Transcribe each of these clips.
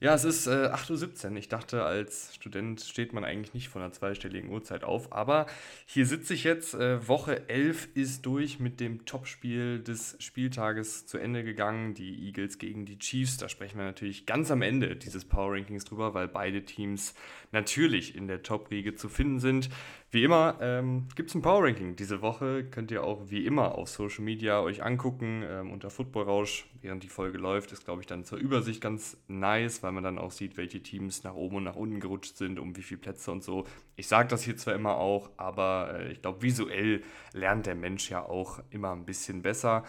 Ja, es ist äh, 8.17 Uhr. Ich dachte, als Student steht man eigentlich nicht von einer zweistelligen Uhrzeit auf. Aber hier sitze ich jetzt. Äh, Woche 11 ist durch mit dem Topspiel des Spieltages zu Ende gegangen. Die Eagles gegen die Chiefs. Da sprechen wir natürlich ganz am Ende dieses Power Rankings drüber, weil beide Teams natürlich in der Top-Riege zu finden sind. Wie immer ähm, gibt es ein Power Ranking diese Woche. Könnt ihr auch wie immer auf Social Media euch angucken ähm, unter Football Rausch. Während die Folge läuft, ist glaube ich dann zur Übersicht ganz nice, weil man dann auch sieht, welche Teams nach oben und nach unten gerutscht sind, um wie viele Plätze und so. Ich sage das hier zwar immer auch, aber äh, ich glaube, visuell lernt der Mensch ja auch immer ein bisschen besser.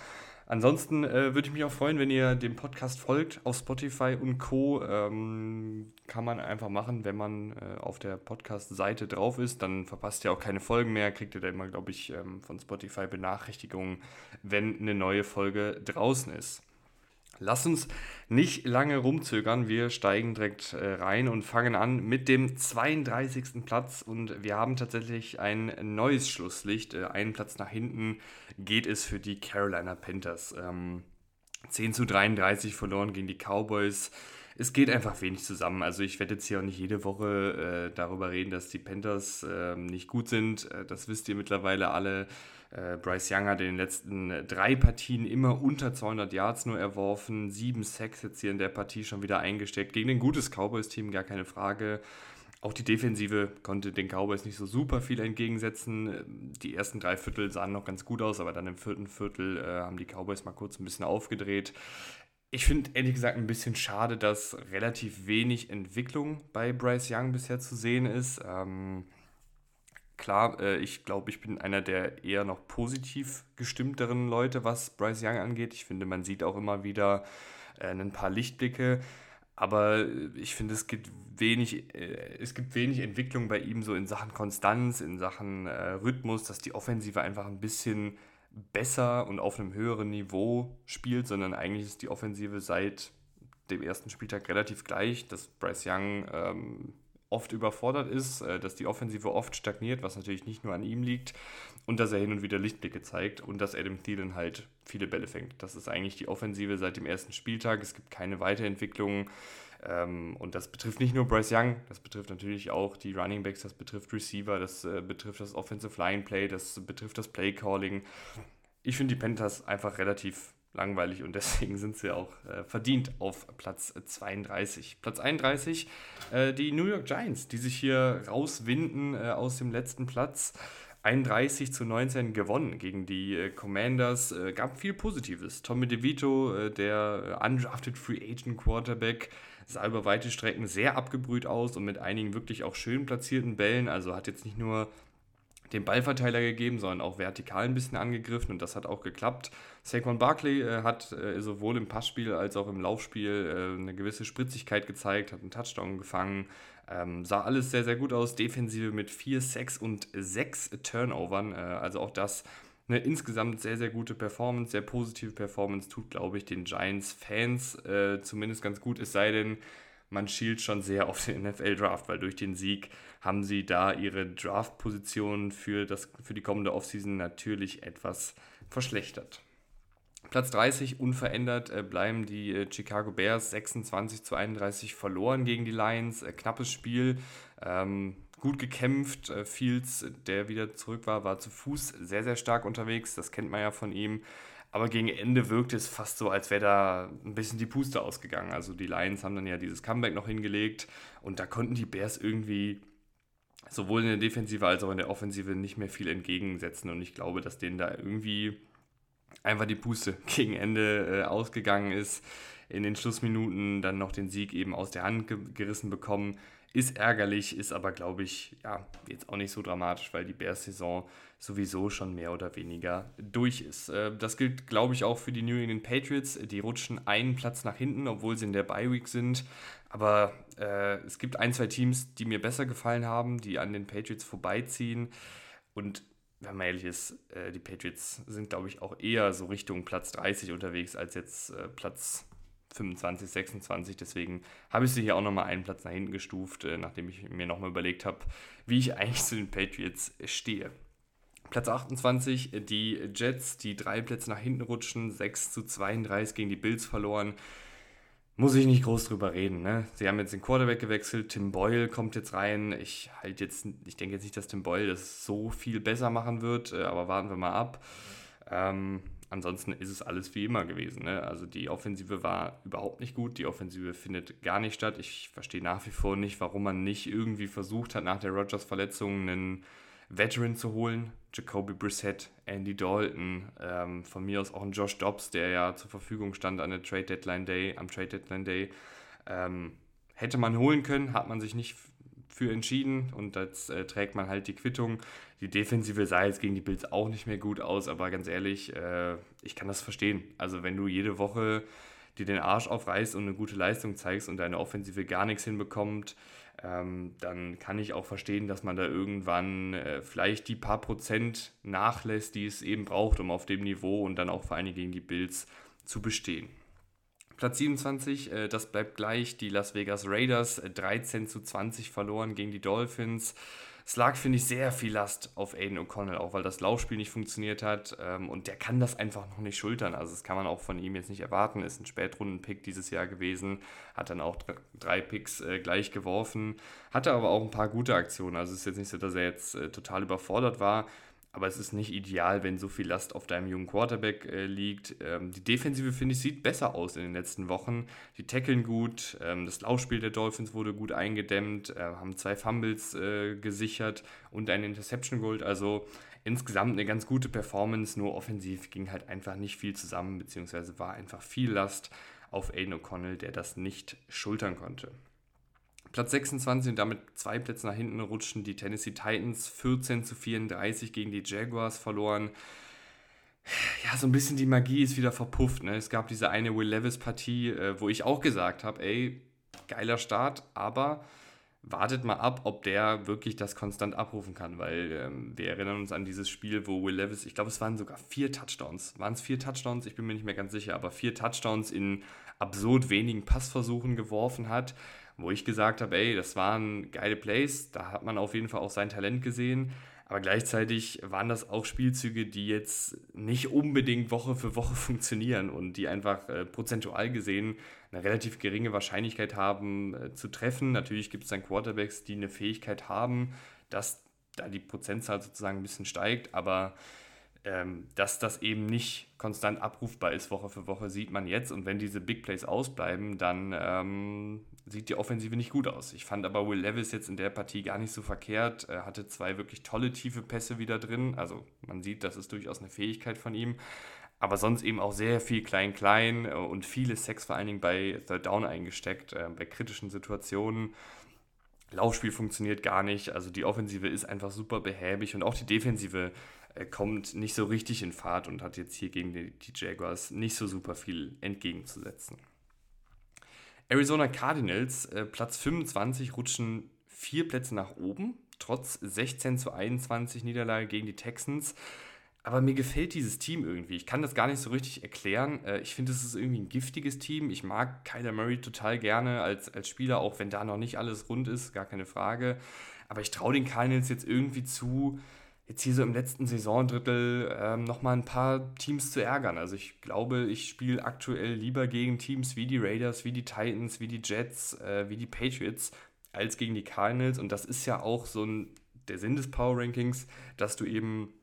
Ansonsten äh, würde ich mich auch freuen, wenn ihr dem Podcast folgt auf Spotify und Co. Ähm, kann man einfach machen, wenn man äh, auf der Podcast-Seite drauf ist. Dann verpasst ihr auch keine Folgen mehr. Kriegt ihr da immer, glaube ich, ähm, von Spotify Benachrichtigungen, wenn eine neue Folge draußen ist. Lass uns nicht lange rumzögern. Wir steigen direkt äh, rein und fangen an mit dem 32. Platz. Und wir haben tatsächlich ein neues Schlusslicht. Äh, einen Platz nach hinten geht es für die Carolina Panthers. Ähm, 10 zu 33 verloren gegen die Cowboys. Es geht einfach wenig zusammen. Also ich werde jetzt hier auch nicht jede Woche äh, darüber reden, dass die Panthers ähm, nicht gut sind. Das wisst ihr mittlerweile alle. Äh, Bryce Young hat in den letzten äh, drei Partien immer unter 200 Yards nur erworfen. Sieben Sacks jetzt hier in der Partie schon wieder eingesteckt. Gegen ein gutes Cowboys-Team, gar keine Frage. Auch die Defensive konnte den Cowboys nicht so super viel entgegensetzen. Die ersten drei Viertel sahen noch ganz gut aus, aber dann im vierten Viertel äh, haben die Cowboys mal kurz ein bisschen aufgedreht. Ich finde ehrlich gesagt ein bisschen schade, dass relativ wenig Entwicklung bei Bryce Young bisher zu sehen ist. Ähm, klar, äh, ich glaube, ich bin einer der eher noch positiv gestimmteren Leute, was Bryce Young angeht. Ich finde, man sieht auch immer wieder äh, ein paar Lichtblicke. Aber ich finde, es gibt wenig, äh, es gibt wenig Entwicklung bei ihm so in Sachen Konstanz, in Sachen äh, Rhythmus, dass die Offensive einfach ein bisschen besser und auf einem höheren Niveau spielt, sondern eigentlich ist die Offensive seit dem ersten Spieltag relativ gleich, dass Bryce Young ähm, oft überfordert ist, äh, dass die Offensive oft stagniert, was natürlich nicht nur an ihm liegt und dass er hin und wieder Lichtblicke zeigt und dass Adam Thielen halt viele Bälle fängt. Das ist eigentlich die Offensive seit dem ersten Spieltag. Es gibt keine Weiterentwicklung ähm, und das betrifft nicht nur Bryce Young, das betrifft natürlich auch die Running Backs, das betrifft Receiver, das äh, betrifft das Offensive Line Play, das betrifft das Play Calling. Ich finde die Panthers einfach relativ langweilig und deswegen sind sie auch äh, verdient auf Platz 32. Platz 31, äh, die New York Giants, die sich hier rauswinden äh, aus dem letzten Platz. 31 zu 19 gewonnen gegen die äh, Commanders. Äh, gab viel Positives. Tommy DeVito, äh, der undrafted Free Agent Quarterback, sah über weite Strecken sehr abgebrüht aus und mit einigen wirklich auch schön platzierten Bällen. Also hat jetzt nicht nur den Ballverteiler gegeben, sondern auch vertikal ein bisschen angegriffen und das hat auch geklappt. Saquon Barkley äh, hat äh, sowohl im Passspiel als auch im Laufspiel äh, eine gewisse Spritzigkeit gezeigt, hat einen Touchdown gefangen, ähm, sah alles sehr, sehr gut aus. Defensive mit 4 6 und 6 Turnovern, äh, also auch das eine insgesamt sehr, sehr gute Performance, sehr positive Performance, tut, glaube ich, den Giants-Fans äh, zumindest ganz gut, es sei denn, man schielt schon sehr auf den NFL-Draft, weil durch den Sieg haben sie da ihre Draft-Position für, für die kommende Offseason natürlich etwas verschlechtert. Platz 30 unverändert äh, bleiben die äh, Chicago Bears 26 zu 31 verloren gegen die Lions. Äh, knappes Spiel, ähm, gut gekämpft. Äh, Fields, der wieder zurück war, war zu Fuß sehr, sehr stark unterwegs. Das kennt man ja von ihm. Aber gegen Ende wirkte es fast so, als wäre da ein bisschen die Puste ausgegangen. Also die Lions haben dann ja dieses Comeback noch hingelegt und da konnten die Bears irgendwie sowohl in der Defensive als auch in der Offensive nicht mehr viel entgegensetzen. Und ich glaube, dass denen da irgendwie einfach die Puste gegen Ende äh, ausgegangen ist. In den Schlussminuten dann noch den Sieg eben aus der Hand ge gerissen bekommen. Ist ärgerlich, ist aber, glaube ich, ja, jetzt auch nicht so dramatisch, weil die Bears-Saison sowieso schon mehr oder weniger durch ist. Äh, das gilt, glaube ich, auch für die New England Patriots. Die rutschen einen Platz nach hinten, obwohl sie in der Bye-Week sind. Aber äh, es gibt ein, zwei Teams, die mir besser gefallen haben, die an den Patriots vorbeiziehen. Und wenn man ehrlich ist, äh, die Patriots sind, glaube ich, auch eher so Richtung Platz 30 unterwegs als jetzt äh, Platz 25, 26. Deswegen habe ich sie hier auch nochmal einen Platz nach hinten gestuft, äh, nachdem ich mir nochmal überlegt habe, wie ich eigentlich zu den Patriots stehe. Platz 28, die Jets, die drei Plätze nach hinten rutschen, 6 zu 32 gegen die Bills verloren. Muss ich nicht groß drüber reden. Ne? Sie haben jetzt den Quarterback gewechselt, Tim Boyle kommt jetzt rein. Ich halt jetzt, ich denke jetzt nicht, dass Tim Boyle das so viel besser machen wird, äh, aber warten wir mal ab. Ähm, ansonsten ist es alles wie immer gewesen. Ne? Also die Offensive war überhaupt nicht gut, die Offensive findet gar nicht statt. Ich verstehe nach wie vor nicht, warum man nicht irgendwie versucht hat, nach der Rogers-Verletzung einen Veteran zu holen. Jacoby Brissett, Andy Dalton, ähm, von mir aus auch ein Josh Dobbs, der ja zur Verfügung stand an der Trade Deadline Day, am Trade Deadline Day. Ähm, hätte man holen können, hat man sich nicht für entschieden und jetzt äh, trägt man halt die Quittung. Die Defensive sah jetzt gegen die Bills auch nicht mehr gut aus, aber ganz ehrlich, äh, ich kann das verstehen. Also wenn du jede Woche dir den Arsch aufreißt und eine gute Leistung zeigst und deine Offensive gar nichts hinbekommt, ähm, dann kann ich auch verstehen, dass man da irgendwann äh, vielleicht die paar Prozent nachlässt, die es eben braucht, um auf dem Niveau und dann auch vor allem gegen die Bills zu bestehen. Platz 27, äh, das bleibt gleich. Die Las Vegas Raiders äh, 13 zu 20 verloren gegen die Dolphins. Es lag, finde ich, sehr viel Last auf Aiden O'Connell, auch weil das Laufspiel nicht funktioniert hat. Ähm, und der kann das einfach noch nicht schultern. Also, das kann man auch von ihm jetzt nicht erwarten. Ist ein Spätrunden-Pick dieses Jahr gewesen. Hat dann auch drei Picks äh, gleich geworfen. Hatte aber auch ein paar gute Aktionen. Also, es ist jetzt nicht so, dass er jetzt äh, total überfordert war. Aber es ist nicht ideal, wenn so viel Last auf deinem jungen Quarterback äh, liegt. Ähm, die Defensive, finde ich, sieht besser aus in den letzten Wochen. Die tackeln gut. Ähm, das Laufspiel der Dolphins wurde gut eingedämmt. Äh, haben zwei Fumbles äh, gesichert und eine Interception geholt. Also insgesamt eine ganz gute Performance. Nur offensiv ging halt einfach nicht viel zusammen, beziehungsweise war einfach viel Last auf Aiden O'Connell, der das nicht schultern konnte. Platz 26 und damit zwei Plätze nach hinten rutschen die Tennessee Titans 14 zu 34 gegen die Jaguars verloren. Ja, so ein bisschen die Magie ist wieder verpufft. Ne? Es gab diese eine Will Levis-Partie, äh, wo ich auch gesagt habe, ey, geiler Start, aber wartet mal ab, ob der wirklich das konstant abrufen kann, weil ähm, wir erinnern uns an dieses Spiel, wo Will Levis, ich glaube, es waren sogar vier Touchdowns. Waren es vier Touchdowns? Ich bin mir nicht mehr ganz sicher, aber vier Touchdowns in absurd wenigen Passversuchen geworfen hat wo ich gesagt habe, ey, das waren geile Plays, da hat man auf jeden Fall auch sein Talent gesehen. Aber gleichzeitig waren das auch Spielzüge, die jetzt nicht unbedingt Woche für Woche funktionieren und die einfach äh, prozentual gesehen eine relativ geringe Wahrscheinlichkeit haben äh, zu treffen. Natürlich gibt es dann Quarterbacks, die eine Fähigkeit haben, dass da die Prozentzahl sozusagen ein bisschen steigt, aber dass das eben nicht konstant abrufbar ist Woche für Woche, sieht man jetzt. Und wenn diese Big Plays ausbleiben, dann ähm, sieht die Offensive nicht gut aus. Ich fand aber Will Levis jetzt in der Partie gar nicht so verkehrt. Er hatte zwei wirklich tolle tiefe Pässe wieder drin. Also man sieht, das ist durchaus eine Fähigkeit von ihm. Aber sonst eben auch sehr viel Klein-Klein äh, und viele Sex vor allen Dingen bei Third Down eingesteckt, äh, bei kritischen Situationen. Laufspiel funktioniert gar nicht. Also die Offensive ist einfach super behäbig und auch die Defensive äh, kommt nicht so richtig in Fahrt und hat jetzt hier gegen die, die Jaguars nicht so super viel entgegenzusetzen. Arizona Cardinals, äh, Platz 25, rutschen vier Plätze nach oben, trotz 16 zu 21 Niederlage gegen die Texans. Aber mir gefällt dieses Team irgendwie. Ich kann das gar nicht so richtig erklären. Äh, ich finde, es ist irgendwie ein giftiges Team. Ich mag Kyler Murray total gerne als, als Spieler, auch wenn da noch nicht alles rund ist, gar keine Frage. Aber ich traue den Cardinals jetzt irgendwie zu, jetzt hier so im letzten Saisondrittel ähm, nochmal ein paar Teams zu ärgern. Also ich glaube, ich spiele aktuell lieber gegen Teams wie die Raiders, wie die Titans, wie die Jets, äh, wie die Patriots, als gegen die Cardinals. Und das ist ja auch so ein, der Sinn des Power Rankings, dass du eben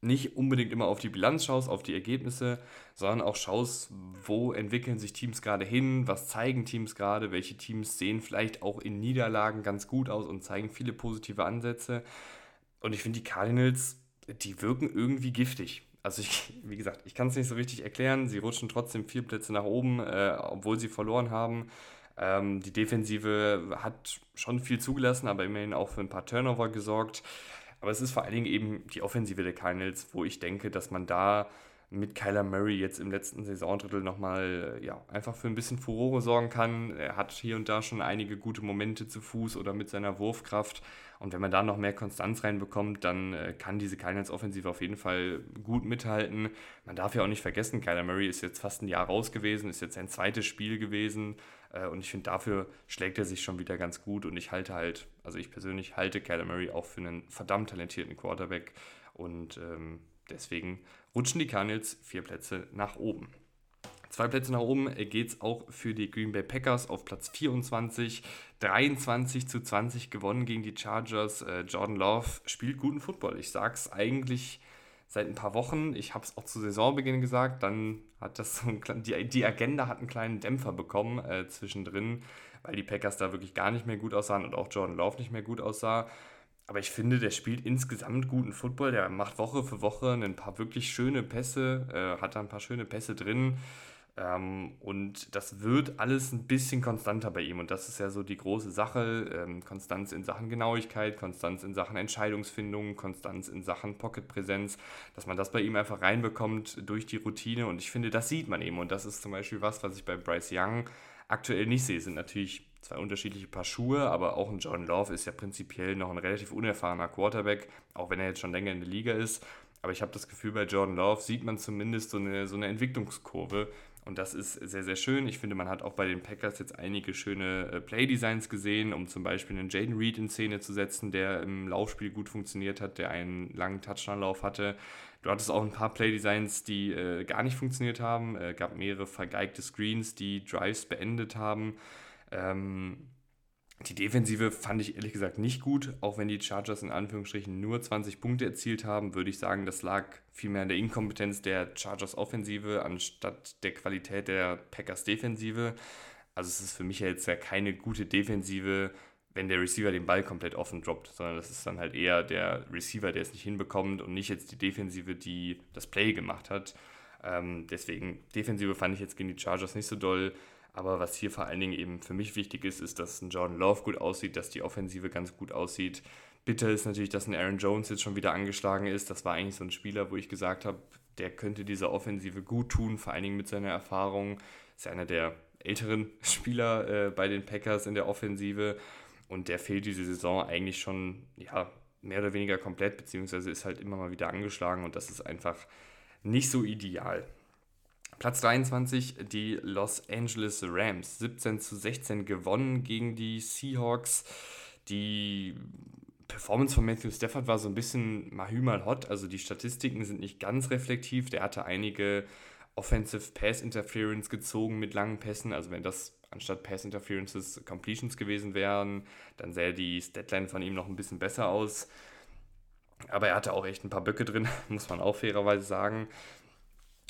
nicht unbedingt immer auf die Bilanz schaust, auf die Ergebnisse, sondern auch schaust, wo entwickeln sich Teams gerade hin, was zeigen Teams gerade, welche Teams sehen vielleicht auch in Niederlagen ganz gut aus und zeigen viele positive Ansätze. Und ich finde, die Cardinals, die wirken irgendwie giftig. Also ich, wie gesagt, ich kann es nicht so richtig erklären. Sie rutschen trotzdem vier Plätze nach oben, äh, obwohl sie verloren haben. Ähm, die Defensive hat schon viel zugelassen, aber immerhin auch für ein paar Turnover gesorgt. Aber es ist vor allen Dingen eben die Offensive der Cardinals, wo ich denke, dass man da mit Kyler Murray jetzt im letzten Saisondrittel nochmal ja, einfach für ein bisschen Furore sorgen kann. Er hat hier und da schon einige gute Momente zu Fuß oder mit seiner Wurfkraft. Und wenn man da noch mehr Konstanz reinbekommt, dann äh, kann diese Cardinals-Offensive auf jeden Fall gut mithalten. Man darf ja auch nicht vergessen, Kyler Murray ist jetzt fast ein Jahr raus gewesen, ist jetzt sein zweites Spiel gewesen. Äh, und ich finde, dafür schlägt er sich schon wieder ganz gut. Und ich halte halt, also ich persönlich halte Kyler Murray auch für einen verdammt talentierten Quarterback. Und ähm, deswegen rutschen die Cardinals vier Plätze nach oben. Zwei Plätze nach oben geht es auch für die Green Bay Packers auf Platz 24. 23 zu 20 gewonnen gegen die Chargers. Äh, Jordan Love spielt guten Football. Ich sage es eigentlich seit ein paar Wochen. Ich habe es auch zu Saisonbeginn gesagt. Dann hat das so ein, die, die Agenda hat einen kleinen Dämpfer bekommen äh, zwischendrin, weil die Packers da wirklich gar nicht mehr gut aussahen und auch Jordan Love nicht mehr gut aussah. Aber ich finde, der spielt insgesamt guten Football. Der macht Woche für Woche ein paar wirklich schöne Pässe, äh, hat da ein paar schöne Pässe drin. Ähm, und das wird alles ein bisschen konstanter bei ihm. Und das ist ja so die große Sache. Ähm, Konstanz in Sachen Genauigkeit, Konstanz in Sachen Entscheidungsfindung, Konstanz in Sachen Pocket-Präsenz, dass man das bei ihm einfach reinbekommt durch die Routine. Und ich finde, das sieht man eben. Und das ist zum Beispiel was, was ich bei Bryce Young aktuell nicht sehe. Es sind natürlich zwei unterschiedliche Paar Schuhe, aber auch ein John Love ist ja prinzipiell noch ein relativ unerfahrener Quarterback, auch wenn er jetzt schon länger in der Liga ist. Aber ich habe das Gefühl, bei Jordan Love sieht man zumindest so eine, so eine Entwicklungskurve, und das ist sehr, sehr schön. Ich finde, man hat auch bei den Packers jetzt einige schöne äh, Playdesigns gesehen, um zum Beispiel einen Jaden Reed in Szene zu setzen, der im Laufspiel gut funktioniert hat, der einen langen Touchdown-Lauf hatte. Du hattest auch ein paar Playdesigns, die äh, gar nicht funktioniert haben. Es äh, gab mehrere vergeigte Screens, die Drives beendet haben. Ähm, die Defensive fand ich ehrlich gesagt nicht gut, auch wenn die Chargers in Anführungsstrichen nur 20 Punkte erzielt haben, würde ich sagen, das lag vielmehr an der Inkompetenz der Chargers Offensive anstatt der Qualität der Packers Defensive. Also es ist für mich jetzt ja keine gute Defensive, wenn der Receiver den Ball komplett offen droppt, sondern das ist dann halt eher der Receiver, der es nicht hinbekommt und nicht jetzt die Defensive, die das Play gemacht hat. Ähm, deswegen, Defensive fand ich jetzt gegen die Chargers nicht so doll. Aber was hier vor allen Dingen eben für mich wichtig ist, ist, dass ein Jordan Love gut aussieht, dass die Offensive ganz gut aussieht. Bitter ist natürlich, dass ein Aaron Jones jetzt schon wieder angeschlagen ist. Das war eigentlich so ein Spieler, wo ich gesagt habe, der könnte dieser Offensive gut tun, vor allen Dingen mit seiner Erfahrung. Ist einer der älteren Spieler äh, bei den Packers in der Offensive und der fehlt diese Saison eigentlich schon ja, mehr oder weniger komplett, beziehungsweise ist halt immer mal wieder angeschlagen und das ist einfach nicht so ideal. Platz 23, die Los Angeles Rams. 17 zu 16 gewonnen gegen die Seahawks. Die Performance von Matthew Stafford war so ein bisschen mal mal hot. Also die Statistiken sind nicht ganz reflektiv. Der hatte einige Offensive Pass Interference gezogen mit langen Pässen. Also wenn das anstatt Pass Interferences Completions gewesen wären, dann sähe die Statline von ihm noch ein bisschen besser aus. Aber er hatte auch echt ein paar Böcke drin, muss man auch fairerweise sagen.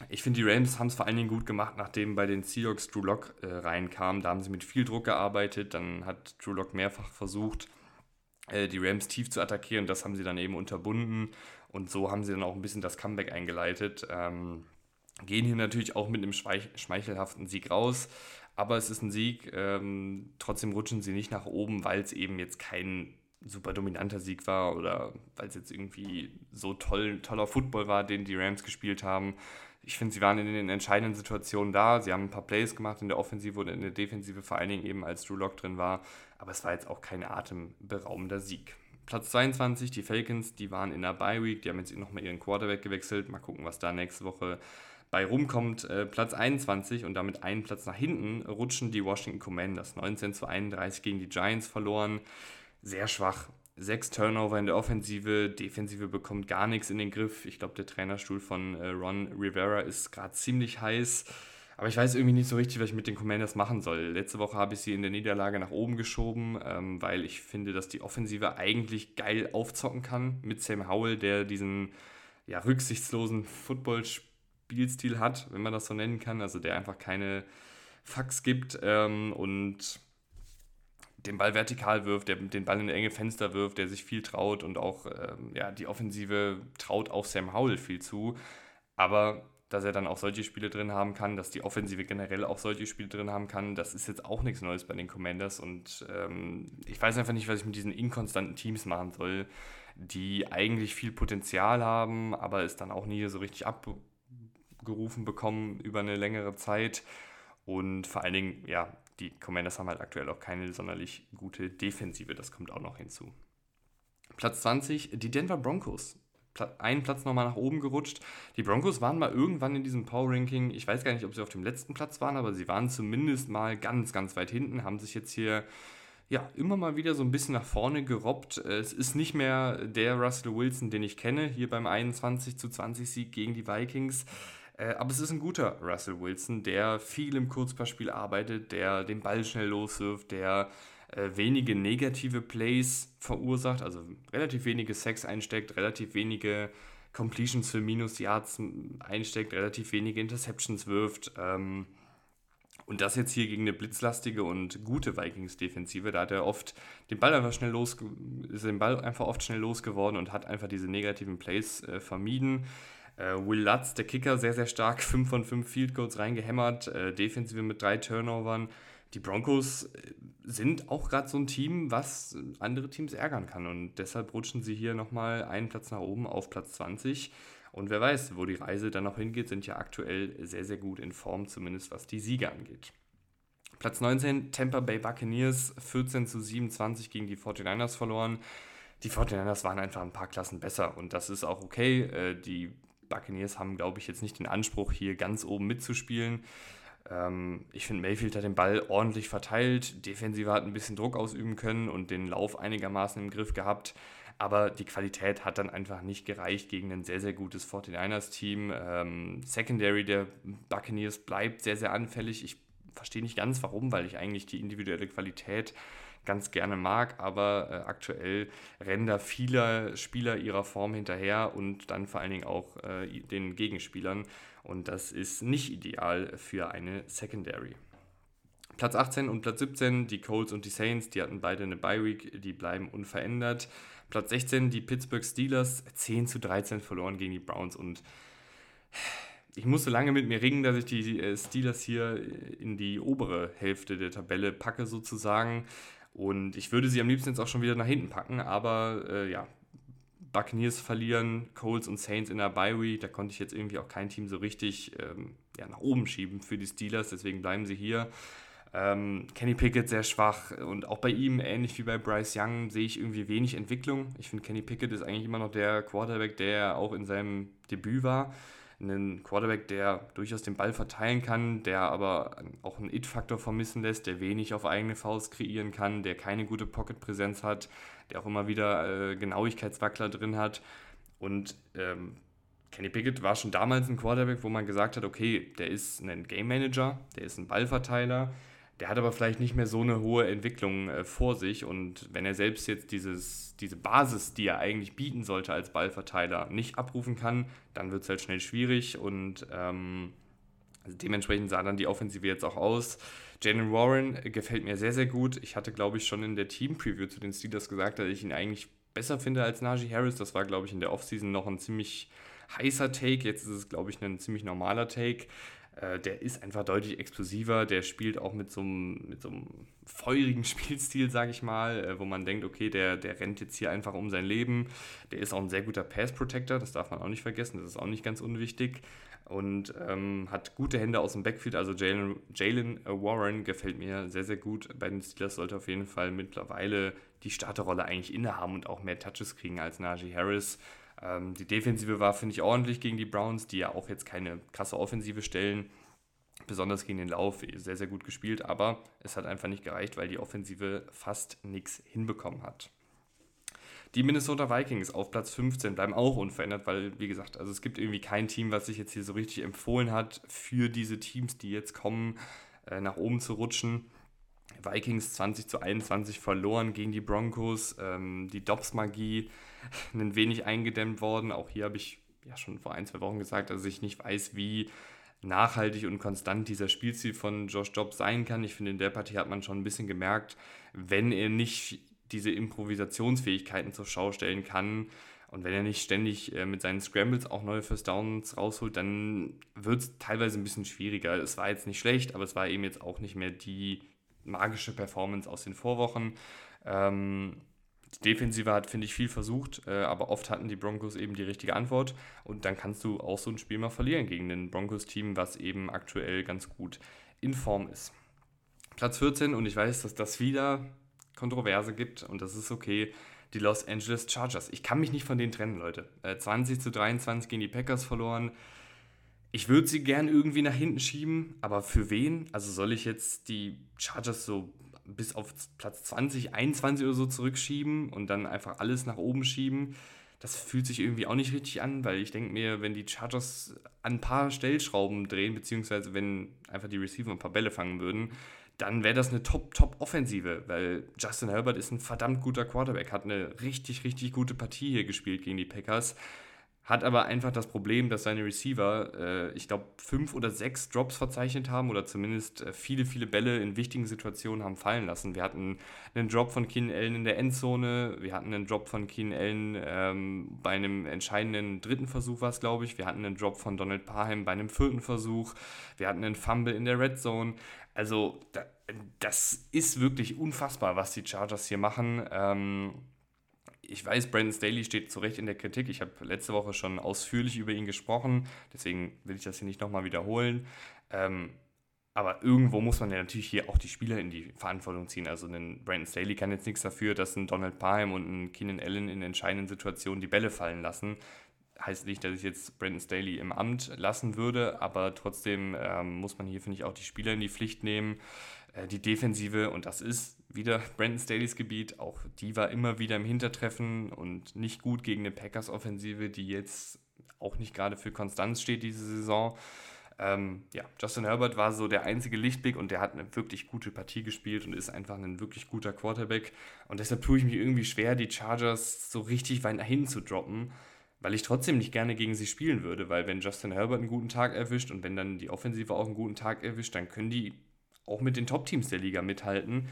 Ich finde, die Rams haben es vor allen Dingen gut gemacht, nachdem bei den Seahawks Drew Lock äh, reinkam. Da haben sie mit viel Druck gearbeitet. Dann hat Drew Lock mehrfach versucht, äh, die Rams tief zu attackieren. Das haben sie dann eben unterbunden. Und so haben sie dann auch ein bisschen das Comeback eingeleitet. Ähm, gehen hier natürlich auch mit einem schmeichelhaften Sieg raus. Aber es ist ein Sieg. Ähm, trotzdem rutschen sie nicht nach oben, weil es eben jetzt kein super dominanter Sieg war oder weil es jetzt irgendwie so toll, toller Football war, den die Rams gespielt haben, ich finde, sie waren in den entscheidenden Situationen da. Sie haben ein paar Plays gemacht in der Offensive oder in der Defensive, vor allen Dingen eben als Drew Lock drin war. Aber es war jetzt auch kein atemberaubender Sieg. Platz 22, die Falcons, die waren in der Bye Week. Die haben jetzt nochmal ihren Quarterback gewechselt. Mal gucken, was da nächste Woche bei rumkommt. Äh, Platz 21 und damit einen Platz nach hinten rutschen die Washington Commanders. 19 zu 31 gegen die Giants verloren. Sehr schwach sechs Turnover in der Offensive, Defensive bekommt gar nichts in den Griff. Ich glaube, der Trainerstuhl von äh, Ron Rivera ist gerade ziemlich heiß. Aber ich weiß irgendwie nicht so richtig, was ich mit den Commanders machen soll. Letzte Woche habe ich sie in der Niederlage nach oben geschoben, ähm, weil ich finde, dass die Offensive eigentlich geil aufzocken kann mit Sam Howell, der diesen ja, rücksichtslosen Football-Spielstil hat, wenn man das so nennen kann. Also der einfach keine Fax gibt ähm, und den Ball vertikal wirft, der den Ball in enge Fenster wirft, der sich viel traut und auch ähm, ja, die Offensive traut auch Sam Howell viel zu. Aber dass er dann auch solche Spiele drin haben kann, dass die Offensive generell auch solche Spiele drin haben kann, das ist jetzt auch nichts Neues bei den Commanders. Und ähm, ich weiß einfach nicht, was ich mit diesen inkonstanten Teams machen soll, die eigentlich viel Potenzial haben, aber es dann auch nie so richtig abgerufen bekommen über eine längere Zeit. Und vor allen Dingen, ja, die Commanders haben halt aktuell auch keine sonderlich gute Defensive, das kommt auch noch hinzu. Platz 20, die Denver Broncos. Einen Platz nochmal nach oben gerutscht. Die Broncos waren mal irgendwann in diesem Power Ranking, ich weiß gar nicht, ob sie auf dem letzten Platz waren, aber sie waren zumindest mal ganz, ganz weit hinten, haben sich jetzt hier ja, immer mal wieder so ein bisschen nach vorne gerobbt. Es ist nicht mehr der Russell Wilson, den ich kenne, hier beim 21 zu 20 Sieg gegen die Vikings. Äh, aber es ist ein guter Russell Wilson, der viel im Kurzpassspiel arbeitet, der den Ball schnell loswirft, der äh, wenige negative Plays verursacht, also relativ wenige Sex einsteckt, relativ wenige Completions für Minus Yards einsteckt, relativ wenige Interceptions wirft. Ähm, und das jetzt hier gegen eine blitzlastige und gute Vikings-Defensive, da hat er oft den Ball einfach schnell los, ist den Ball einfach oft schnell losgeworden und hat einfach diese negativen Plays äh, vermieden. Äh, Will Lutz, der Kicker, sehr, sehr stark, 5 von 5 Field Goals reingehämmert, äh, Defensive mit drei Turnovern. Die Broncos äh, sind auch gerade so ein Team, was andere Teams ärgern kann und deshalb rutschen sie hier nochmal einen Platz nach oben auf Platz 20. Und wer weiß, wo die Reise dann noch hingeht, sind ja aktuell sehr, sehr gut in Form, zumindest was die Siege angeht. Platz 19, Tampa Bay Buccaneers, 14 zu 27 gegen die 49ers verloren. Die 49ers waren einfach ein paar Klassen besser und das ist auch okay. Die Buccaneers haben, glaube ich, jetzt nicht den Anspruch, hier ganz oben mitzuspielen. Ähm, ich finde, Mayfield hat den Ball ordentlich verteilt. Defensive hat ein bisschen Druck ausüben können und den Lauf einigermaßen im Griff gehabt. Aber die Qualität hat dann einfach nicht gereicht gegen ein sehr, sehr gutes 49ers-Team. Ähm, Secondary der Buccaneers bleibt sehr, sehr anfällig. Ich verstehe nicht ganz warum, weil ich eigentlich die individuelle Qualität ganz gerne mag, aber äh, aktuell rennen da viele Spieler ihrer Form hinterher und dann vor allen Dingen auch äh, den Gegenspielern und das ist nicht ideal für eine Secondary. Platz 18 und Platz 17, die Colts und die Saints, die hatten beide eine Bye Week, die bleiben unverändert. Platz 16, die Pittsburgh Steelers, 10 zu 13 verloren gegen die Browns und ich musste lange mit mir ringen, dass ich die äh, Steelers hier in die obere Hälfte der Tabelle packe sozusagen. Und ich würde sie am liebsten jetzt auch schon wieder nach hinten packen, aber äh, ja, Buccaneers verlieren, Colts und Saints in der Bye Week, da konnte ich jetzt irgendwie auch kein Team so richtig ähm, ja, nach oben schieben für die Steelers, deswegen bleiben sie hier. Ähm, Kenny Pickett sehr schwach und auch bei ihm, ähnlich wie bei Bryce Young, sehe ich irgendwie wenig Entwicklung. Ich finde, Kenny Pickett ist eigentlich immer noch der Quarterback, der auch in seinem Debüt war. Ein Quarterback, der durchaus den Ball verteilen kann, der aber auch einen It-Faktor vermissen lässt, der wenig auf eigene Faust kreieren kann, der keine gute Pocket-Präsenz hat, der auch immer wieder äh, Genauigkeitswackler drin hat. Und ähm, Kenny Pickett war schon damals ein Quarterback, wo man gesagt hat, okay, der ist ein Game Manager, der ist ein Ballverteiler, der hat aber vielleicht nicht mehr so eine hohe Entwicklung äh, vor sich. Und wenn er selbst jetzt dieses, diese Basis, die er eigentlich bieten sollte als Ballverteiler, nicht abrufen kann, dann wird es halt schnell schwierig. Und ähm, also dementsprechend sah dann die Offensive jetzt auch aus. Jalen Warren gefällt mir sehr, sehr gut. Ich hatte, glaube ich, schon in der Team-Preview zu den Steelers gesagt, dass ich ihn eigentlich besser finde als Najee Harris. Das war, glaube ich, in der Offseason noch ein ziemlich heißer Take. Jetzt ist es, glaube ich, ein ziemlich normaler Take. Äh, der ist einfach deutlich explosiver, der spielt auch mit so einem, mit so einem feurigen Spielstil, sage ich mal, äh, wo man denkt, okay, der, der rennt jetzt hier einfach um sein Leben. Der ist auch ein sehr guter Pass-Protector, das darf man auch nicht vergessen, das ist auch nicht ganz unwichtig. Und ähm, hat gute Hände aus dem Backfield, also Jalen, Jalen Warren gefällt mir sehr, sehr gut. Bei den Steelers sollte auf jeden Fall mittlerweile die Starterrolle eigentlich innehaben und auch mehr Touches kriegen als Najee Harris. Ähm, die Defensive war, finde ich, ordentlich gegen die Browns, die ja auch jetzt keine krasse Offensive stellen. Besonders gegen den Lauf sehr, sehr gut gespielt, aber es hat einfach nicht gereicht, weil die Offensive fast nichts hinbekommen hat. Die Minnesota Vikings auf Platz 15 bleiben auch unverändert, weil, wie gesagt, also es gibt irgendwie kein Team, was sich jetzt hier so richtig empfohlen hat, für diese Teams, die jetzt kommen, äh, nach oben zu rutschen. Vikings 20 zu 21 verloren gegen die Broncos. Ähm, die Dobbs-Magie ein wenig eingedämmt worden. Auch hier habe ich ja schon vor ein, zwei Wochen gesagt, dass ich nicht weiß, wie nachhaltig und konstant dieser Spielstil von Josh Dobbs sein kann. Ich finde, in der Partie hat man schon ein bisschen gemerkt, wenn er nicht diese Improvisationsfähigkeiten zur Schau stellen kann und wenn er nicht ständig äh, mit seinen Scrambles auch neue First Downs rausholt, dann wird es teilweise ein bisschen schwieriger. Es war jetzt nicht schlecht, aber es war eben jetzt auch nicht mehr die magische Performance aus den Vorwochen. Ähm, die Defensive hat, finde ich, viel versucht, äh, aber oft hatten die Broncos eben die richtige Antwort und dann kannst du auch so ein Spiel mal verlieren gegen ein Broncos-Team, was eben aktuell ganz gut in Form ist. Platz 14 und ich weiß, dass das wieder Kontroverse gibt und das ist okay. Die Los Angeles Chargers. Ich kann mich nicht von denen trennen, Leute. Äh, 20 zu 23 gegen die Packers verloren. Ich würde sie gern irgendwie nach hinten schieben, aber für wen? Also soll ich jetzt die Chargers so bis auf Platz 20, 21 oder so zurückschieben und dann einfach alles nach oben schieben. Das fühlt sich irgendwie auch nicht richtig an, weil ich denke mir, wenn die Chargers an ein paar Stellschrauben drehen, beziehungsweise wenn einfach die Receiver ein paar Bälle fangen würden, dann wäre das eine Top-Top-Offensive, weil Justin Herbert ist ein verdammt guter Quarterback, hat eine richtig, richtig gute Partie hier gespielt gegen die Packers. Hat aber einfach das Problem, dass seine Receiver, äh, ich glaube, fünf oder sechs Drops verzeichnet haben oder zumindest äh, viele, viele Bälle in wichtigen Situationen haben fallen lassen. Wir hatten einen Drop von Keenan Allen in der Endzone, wir hatten einen Drop von Keenan Allen ähm, bei einem entscheidenden dritten Versuch, war es, glaube ich. Wir hatten einen Drop von Donald Parham bei einem vierten Versuch. Wir hatten einen Fumble in der Red Zone. Also, da, das ist wirklich unfassbar, was die Chargers hier machen. Ähm, ich weiß, Brandon Staley steht zu Recht in der Kritik. Ich habe letzte Woche schon ausführlich über ihn gesprochen, deswegen will ich das hier nicht nochmal wiederholen. Ähm, aber irgendwo muss man ja natürlich hier auch die Spieler in die Verantwortung ziehen. Also ein Brandon Staley kann jetzt nichts dafür, dass ein Donald Parham und ein Keenan Allen in entscheidenden Situationen die Bälle fallen lassen. Heißt nicht, dass ich jetzt Brandon Staley im Amt lassen würde, aber trotzdem ähm, muss man hier, finde ich, auch die Spieler in die Pflicht nehmen. Äh, die Defensive, und das ist wieder Brandon Staley's Gebiet, auch die war immer wieder im Hintertreffen und nicht gut gegen eine Packers-Offensive, die jetzt auch nicht gerade für Konstanz steht diese Saison. Ähm, ja, Justin Herbert war so der einzige Lichtblick und der hat eine wirklich gute Partie gespielt und ist einfach ein wirklich guter Quarterback. Und deshalb tue ich mich irgendwie schwer, die Chargers so richtig weit nach hinten zu droppen, weil ich trotzdem nicht gerne gegen sie spielen würde, weil wenn Justin Herbert einen guten Tag erwischt und wenn dann die Offensive auch einen guten Tag erwischt, dann können die auch mit den Top-Teams der Liga mithalten.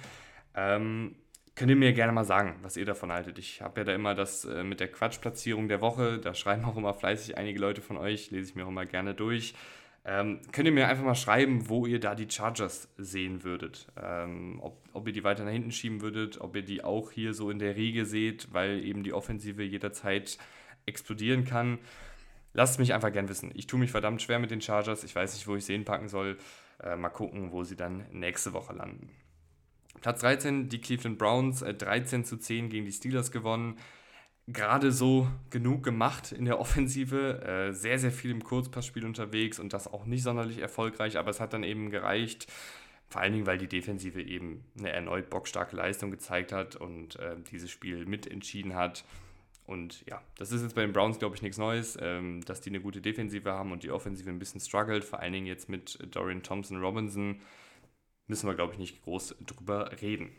Ähm, könnt ihr mir gerne mal sagen, was ihr davon haltet. Ich habe ja da immer das äh, mit der Quatschplatzierung der Woche. Da schreiben auch immer fleißig einige Leute von euch, lese ich mir auch immer gerne durch. Ähm, könnt ihr mir einfach mal schreiben, wo ihr da die Chargers sehen würdet? Ähm, ob, ob ihr die weiter nach hinten schieben würdet, ob ihr die auch hier so in der Riege seht, weil eben die Offensive jederzeit explodieren kann. Lasst mich einfach gern wissen. Ich tue mich verdammt schwer mit den Chargers. Ich weiß nicht, wo ich sie hinpacken soll. Äh, mal gucken, wo sie dann nächste Woche landen. Platz 13, die Cleveland Browns, äh, 13 zu 10 gegen die Steelers gewonnen. Gerade so genug gemacht in der Offensive, äh, sehr, sehr viel im Kurzpassspiel unterwegs und das auch nicht sonderlich erfolgreich, aber es hat dann eben gereicht, vor allen Dingen, weil die Defensive eben eine erneut bockstarke Leistung gezeigt hat und äh, dieses Spiel mitentschieden hat. Und ja, das ist jetzt bei den Browns, glaube ich, nichts Neues, ähm, dass die eine gute Defensive haben und die Offensive ein bisschen struggelt, vor allen Dingen jetzt mit Dorian Thompson Robinson. Müssen wir, glaube ich, nicht groß drüber reden.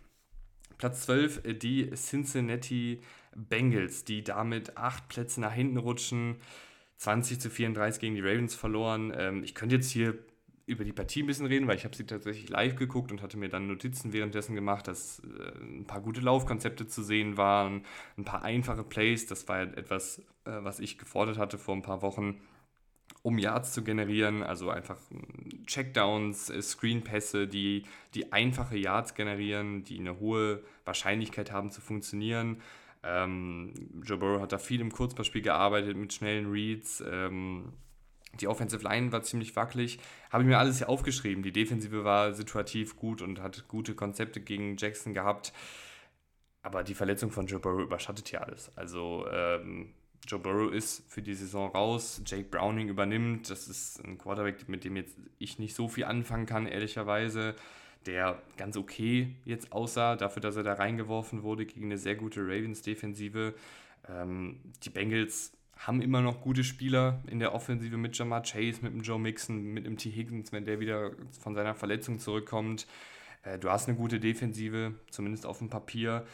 Platz 12, äh, die Cincinnati Bengals, die damit acht Plätze nach hinten rutschen. 20 zu 34 gegen die Ravens verloren. Ähm, ich könnte jetzt hier über die Partie ein bisschen reden, weil ich habe sie tatsächlich live geguckt und hatte mir dann Notizen währenddessen gemacht, dass äh, ein paar gute Laufkonzepte zu sehen waren, ein paar einfache Plays. Das war etwas, äh, was ich gefordert hatte vor ein paar Wochen, um Yards zu generieren. Also einfach hm, Checkdowns, äh, Screenpässe, die, die einfache Yards generieren, die eine hohe Wahrscheinlichkeit haben zu funktionieren. Ähm, Joe Burrow hat da viel im Kurzpassspiel gearbeitet mit schnellen Reads. Ähm, die Offensive Line war ziemlich wackelig. Habe ich mir alles hier aufgeschrieben. Die Defensive war situativ gut und hat gute Konzepte gegen Jackson gehabt. Aber die Verletzung von Joe Burrow überschattet hier alles. Also ähm, Joe Burrow ist für die Saison raus. Jake Browning übernimmt. Das ist ein Quarterback, mit dem jetzt ich nicht so viel anfangen kann, ehrlicherweise. Der ganz okay jetzt aussah, dafür, dass er da reingeworfen wurde gegen eine sehr gute Ravens-Defensive. Ähm, die Bengals haben immer noch gute Spieler in der Offensive mit Jamar Chase, mit dem Joe Mixon, mit dem T. Higgins, wenn der wieder von seiner Verletzung zurückkommt. Äh, du hast eine gute Defensive, zumindest auf dem Papier.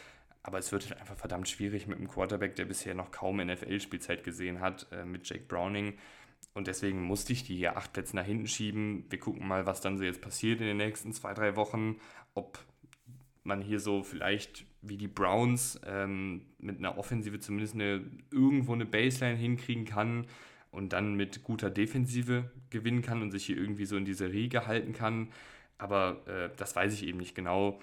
Aber es wird halt einfach verdammt schwierig mit einem Quarterback, der bisher noch kaum NFL-Spielzeit gesehen hat, äh, mit Jake Browning. Und deswegen musste ich die hier acht Plätze nach hinten schieben. Wir gucken mal, was dann so jetzt passiert in den nächsten zwei, drei Wochen. Ob man hier so vielleicht wie die Browns ähm, mit einer Offensive zumindest eine, irgendwo eine Baseline hinkriegen kann und dann mit guter Defensive gewinnen kann und sich hier irgendwie so in diese Riege halten kann. Aber äh, das weiß ich eben nicht genau.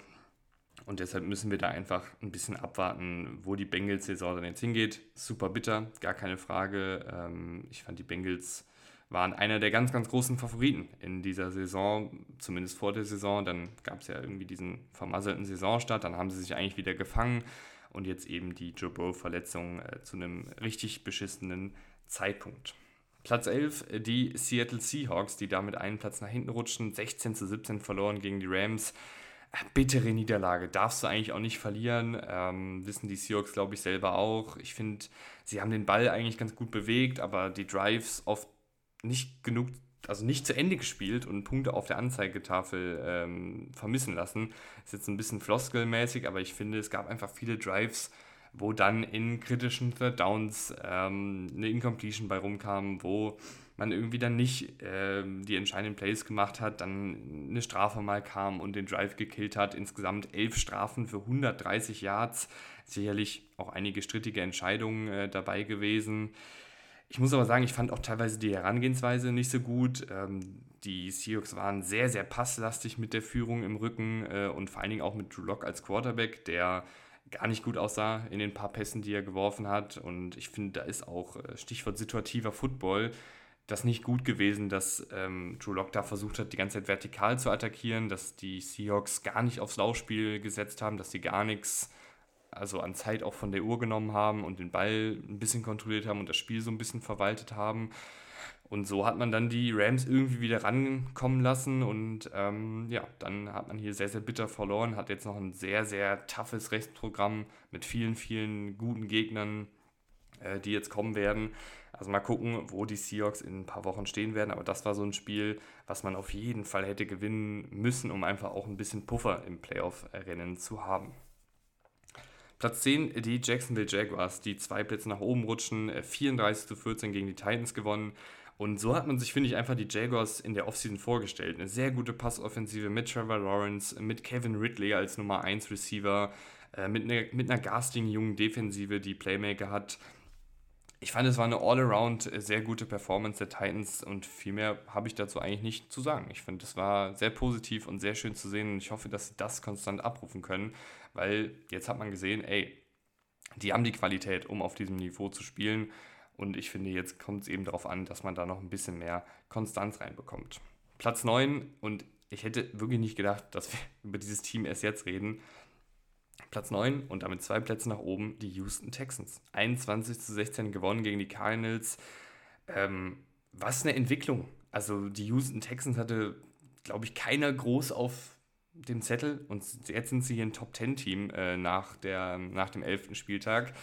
Und deshalb müssen wir da einfach ein bisschen abwarten, wo die Bengals-Saison dann jetzt hingeht. Super bitter, gar keine Frage. Ähm, ich fand die Bengals waren einer der ganz, ganz großen Favoriten in dieser Saison, zumindest vor der Saison. Dann gab es ja irgendwie diesen vermasselten Saisonstart, dann haben sie sich eigentlich wieder gefangen und jetzt eben die Joe Burrow-Verletzung äh, zu einem richtig beschissenen Zeitpunkt. Platz 11, äh, die Seattle Seahawks, die damit einen Platz nach hinten rutschen, 16 zu 17 verloren gegen die Rams. bittere Niederlage. Darfst du eigentlich auch nicht verlieren. Ähm, wissen die Seahawks, glaube ich, selber auch. Ich finde, sie haben den Ball eigentlich ganz gut bewegt, aber die Drives oft nicht genug, also nicht zu Ende gespielt und Punkte auf der Anzeigetafel ähm, vermissen lassen. Ist jetzt ein bisschen floskelmäßig, aber ich finde, es gab einfach viele Drives, wo dann in kritischen Third Downs ähm, eine Incompletion bei rumkam, wo man irgendwie dann nicht äh, die entscheidenden Plays gemacht hat, dann eine Strafe mal kam und den Drive gekillt hat. Insgesamt elf Strafen für 130 Yards. Sicherlich auch einige strittige Entscheidungen äh, dabei gewesen. Ich muss aber sagen, ich fand auch teilweise die Herangehensweise nicht so gut. Ähm, die Seahawks waren sehr, sehr passlastig mit der Führung im Rücken äh, und vor allen Dingen auch mit Drew Lock als Quarterback, der gar nicht gut aussah in den paar Pässen, die er geworfen hat. Und ich finde, da ist auch äh, Stichwort situativer Football das nicht gut gewesen, dass ähm, Drew Lock da versucht hat, die ganze Zeit vertikal zu attackieren, dass die Seahawks gar nicht aufs Laufspiel gesetzt haben, dass sie gar nichts also an Zeit auch von der Uhr genommen haben und den Ball ein bisschen kontrolliert haben und das Spiel so ein bisschen verwaltet haben. Und so hat man dann die Rams irgendwie wieder rankommen lassen und ähm, ja, dann hat man hier sehr, sehr bitter verloren, hat jetzt noch ein sehr, sehr toughes Rechtsprogramm mit vielen, vielen guten Gegnern, äh, die jetzt kommen werden. Also mal gucken, wo die Seahawks in ein paar Wochen stehen werden. Aber das war so ein Spiel, was man auf jeden Fall hätte gewinnen müssen, um einfach auch ein bisschen Puffer im Playoff-Rennen zu haben. Platz 10, die Jacksonville Jaguars, die zwei Plätze nach oben rutschen, 34 äh, zu 14 gegen die Titans gewonnen. Und so hat man sich, finde ich, einfach die Jaguars in der Offseason vorgestellt. Eine sehr gute Passoffensive mit Trevor Lawrence, mit Kevin Ridley als Nummer 1 Receiver, äh, mit, einer, mit einer garstigen jungen Defensive, die Playmaker hat ich fand, es war eine all-around äh, sehr gute Performance der Titans und viel mehr habe ich dazu eigentlich nicht zu sagen. Ich finde, es war sehr positiv und sehr schön zu sehen und ich hoffe, dass sie das konstant abrufen können, weil jetzt hat man gesehen, ey, die haben die Qualität, um auf diesem Niveau zu spielen und ich finde, jetzt kommt es eben darauf an, dass man da noch ein bisschen mehr Konstanz reinbekommt. Platz 9 und ich hätte wirklich nicht gedacht, dass wir über dieses Team erst jetzt reden. Platz 9 und damit zwei Plätze nach oben die Houston Texans. 21 zu 16 gewonnen gegen die Cardinals. Ähm, was eine Entwicklung. Also die Houston Texans hatte, glaube ich, keiner groß auf dem Zettel und jetzt sind sie hier ein Top-10-Team äh, nach, nach dem 11. Spieltag.